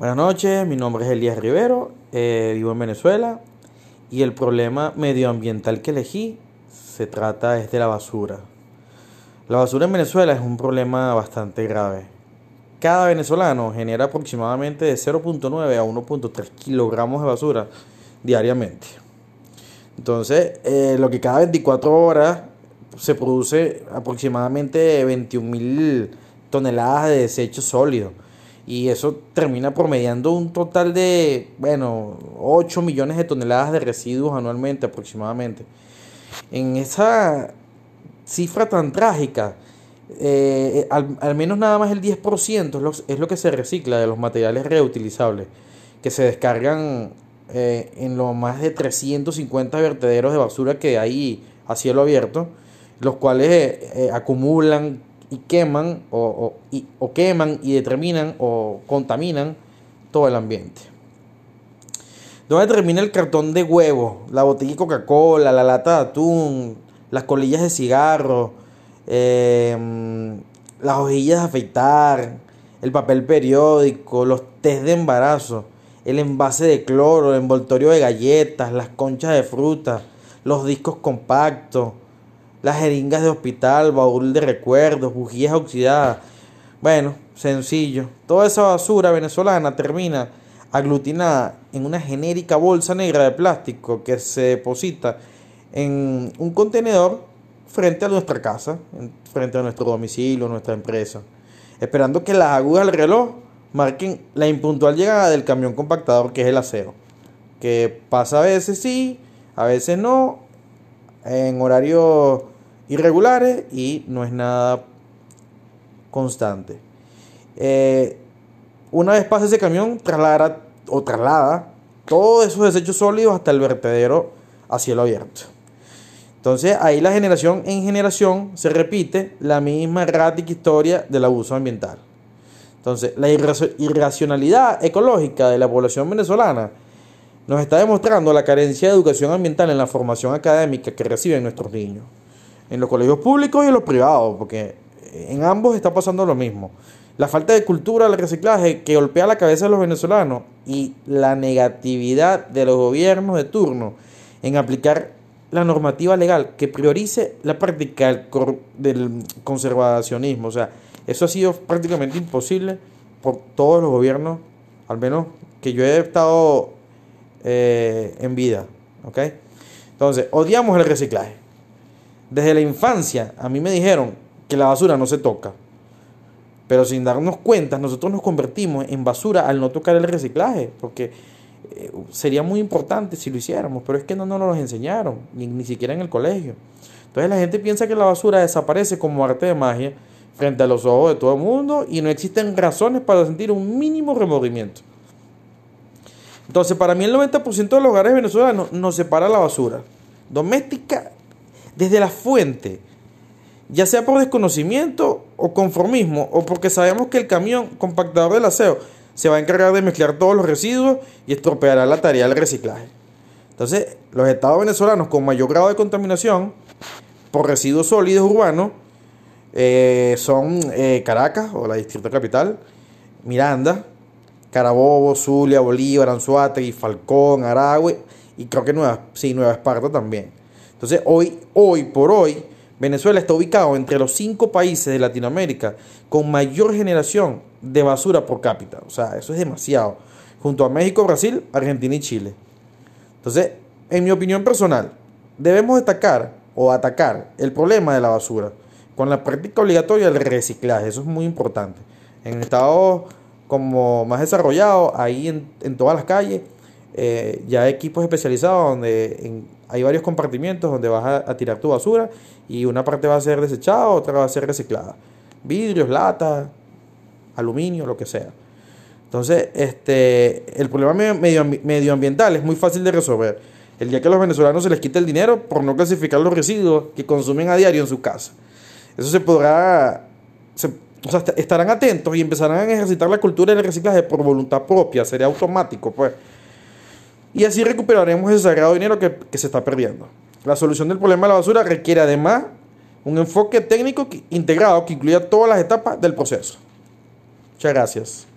Buenas noches, mi nombre es Elías Rivero, eh, vivo en Venezuela y el problema medioambiental que elegí se trata es de la basura. La basura en Venezuela es un problema bastante grave. Cada venezolano genera aproximadamente de 0.9 a 1.3 kilogramos de basura diariamente. Entonces, eh, lo que cada 24 horas se produce aproximadamente 21 mil toneladas de desechos sólidos y eso termina promediando un total de, bueno, 8 millones de toneladas de residuos anualmente aproximadamente. En esa cifra tan trágica, eh, al, menos nada más el 10% es lo, es lo, que se recicla de los materiales reutilizables, que se descargan eh, en los más de 350 vertederos de basura que hay a cielo abierto, los cuales eh, acumulan y queman o, o, queman y determinan o contaminan todo el ambiente. ¿Dónde termina el cartón de huevo, la botella de Coca-Cola, la lata de atún, las colillas de cigarro, em, las hojillas de afeitar, el papel periódico, los test de embarazo, el envase de cloro, el envoltorio de galletas, las conchas de fruta, los discos compactos, las jeringas de hospital, baúl de recuerdos, bujías oxidadas. Bueno, sencillo. Toda esa basura venezolana termina aglutinada en una genérica bolsa negra de plástico que se deposita en un contenedor frente a nuestra casa, frente a nuestro domicilio, nuestra empresa, esperando que las agujas del reloj marquen la impuntual llegada del camión compactador que es el acero, que pasa a veces sí, a veces no, en horarios irregulares y no es nada constante. Eh, una vez pasa ese camión, traslada o traslada todos esos desechos sólidos hasta el vertedero a cielo abierto. Entonces ahí la generación en generación se repite la misma errática historia del abuso ambiental. Entonces la irracionalidad ecológica de la población venezolana nos está demostrando la carencia de educación ambiental en la formación académica que reciben nuestros niños, en los colegios públicos y en los privados, porque en ambos está pasando lo mismo. La falta de cultura del reciclaje que golpea la cabeza de los venezolanos y la negatividad de los gobiernos de turno en aplicar la normativa legal que priorice la práctica del conservacionismo. O sea, eso ha sido prácticamente imposible por todos los gobiernos, al menos que yo he estado eh, en vida. ¿ok? Entonces, odiamos el reciclaje. Desde la infancia a mí me dijeron que la basura no se toca. Pero sin darnos cuenta, nosotros nos convertimos en basura al no tocar el reciclaje, porque eh, sería muy importante si lo hiciéramos, pero es que no nos lo enseñaron, ni, ni siquiera en el colegio. Entonces la gente piensa que la basura desaparece como arte de magia frente a los ojos de todo el mundo y no existen razones para sentir un mínimo remordimiento. Entonces, para mí el 90% de los hogares venezolanos nos separa la basura doméstica desde la fuente, ya sea por desconocimiento o conformismo, o porque sabemos que el camión compactador del aseo se va a encargar de mezclar todos los residuos y estropeará la tarea del reciclaje. Entonces, los estados venezolanos con mayor grado de contaminación por residuos sólidos urbanos eh, son eh, Caracas o la distrito capital, Miranda, Carabobo, Zulia, Bolívar, Anzuategui, Falcón, Aragüe y creo que Nueva, sí, Nueva Esparta también. Entonces, hoy, hoy por hoy, Venezuela está ubicado entre los cinco países de Latinoamérica con mayor generación de basura por cápita. O sea, eso es demasiado. Junto a México, Brasil, Argentina y Chile. Entonces, en mi opinión personal, debemos destacar o atacar el problema de la basura con la práctica obligatoria del reciclaje. Eso es muy importante. En Estados como más desarrollado, ahí en, todas las calles, eh, ya equipos especializados donde hay varios compartimientos donde vas a, tirar tu basura y una parte va a ser desechada, otra va a ser reciclada. Vidrios, latas, aluminio, lo que sea. Entonces, este, el problema medio, medioambiental es muy fácil de resolver. El día que a los venezolanos se les quita el dinero por no clasificar los residuos que consumen a diario en su casa. Eso se podrá, o sea, estarán atentos y empezarán a ejercitar la cultura del reciclaje por voluntad propia, sería automático, pues. Y así recuperaremos ese sagrado dinero que, que se está perdiendo. La solución del problema de la basura requiere además un enfoque técnico integrado que incluya todas las etapas del proceso. Muchas gracias.